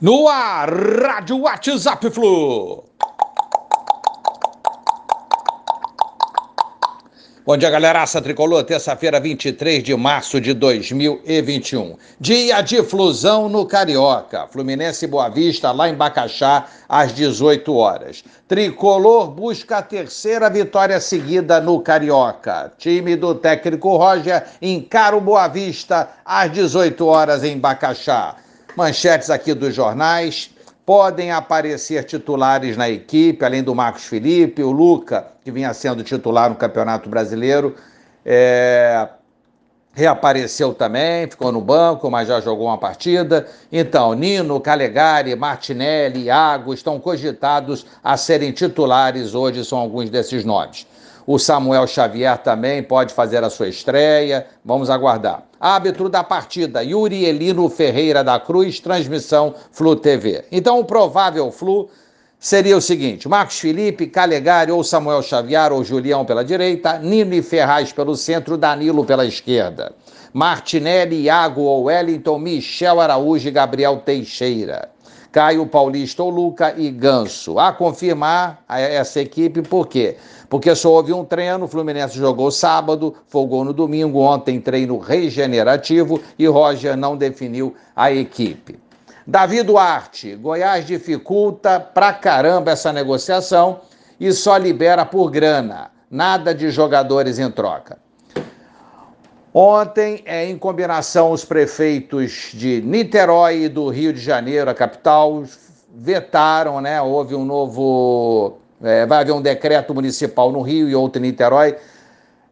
No ar, Rádio WhatsApp Flu. Bom dia, galeraça tricolor. Terça-feira, 23 de março de 2021. Dia de flusão no Carioca. Fluminense Boa Vista, lá em Bacaxá, às 18 horas. Tricolor busca a terceira vitória seguida no Carioca. Time do técnico Roger encara o Boa Vista às 18 horas em Bacaxá. Manchetes aqui dos jornais. Podem aparecer titulares na equipe, além do Marcos Felipe, o Luca, que vinha sendo titular no Campeonato Brasileiro, é... reapareceu também, ficou no banco, mas já jogou uma partida. Então, Nino, Calegari, Martinelli, Iago estão cogitados a serem titulares hoje, são alguns desses nomes. O Samuel Xavier também pode fazer a sua estreia. Vamos aguardar. Árbitro da partida, Yuri Elino Ferreira da Cruz, transmissão Flu TV. Então, o provável Flu seria o seguinte: Marcos Felipe, Calegari ou Samuel Xavier ou Julião pela direita, Nino Ferraz pelo centro, Danilo pela esquerda. Martinelli, Iago ou Wellington, Michel Araújo e Gabriel Teixeira. Caio Paulista ou Luca e Ganso. A confirmar essa equipe, por quê? Porque só houve um treino, o Fluminense jogou sábado, folgou no domingo, ontem treino regenerativo e Roger não definiu a equipe. Davi Duarte, Goiás dificulta pra caramba essa negociação e só libera por grana, nada de jogadores em troca. Ontem, é, em combinação, os prefeitos de Niterói e do Rio de Janeiro, a capital, vetaram, né? Houve um novo. É, vai haver um decreto municipal no Rio e outro em Niterói,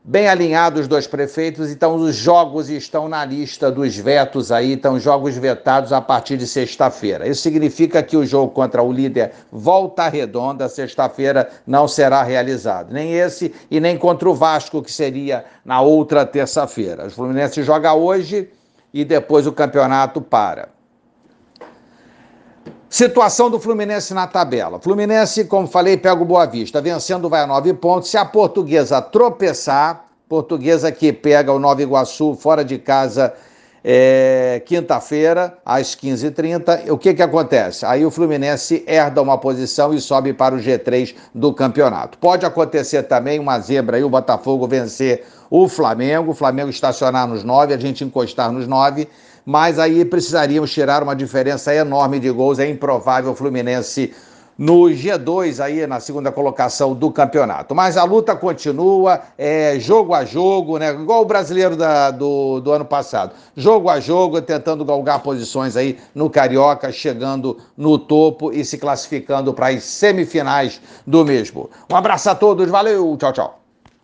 bem alinhados os dois prefeitos, então os jogos estão na lista dos vetos aí, então jogos vetados a partir de sexta-feira. Isso significa que o jogo contra o líder Volta Redonda, sexta-feira, não será realizado. Nem esse e nem contra o Vasco, que seria na outra terça-feira. O Fluminense joga hoje e depois o campeonato para. Situação do Fluminense na tabela. Fluminense, como falei, pega o Boa Vista, vencendo vai a nove pontos. Se a portuguesa tropeçar, portuguesa que pega o Nova Iguaçu fora de casa é, quinta-feira, às 15h30, o que, que acontece? Aí o Fluminense herda uma posição e sobe para o G3 do campeonato. Pode acontecer também uma zebra aí, o Botafogo vencer o Flamengo, o Flamengo estacionar nos nove, a gente encostar nos nove mas aí precisaríamos tirar uma diferença enorme de gols. É improvável o Fluminense no G2 aí na segunda colocação do campeonato. Mas a luta continua, é jogo a jogo, né? Igual o brasileiro da, do, do ano passado. Jogo a jogo, tentando galgar posições aí no Carioca, chegando no topo e se classificando para as semifinais do mesmo. Um abraço a todos, valeu, tchau, tchau.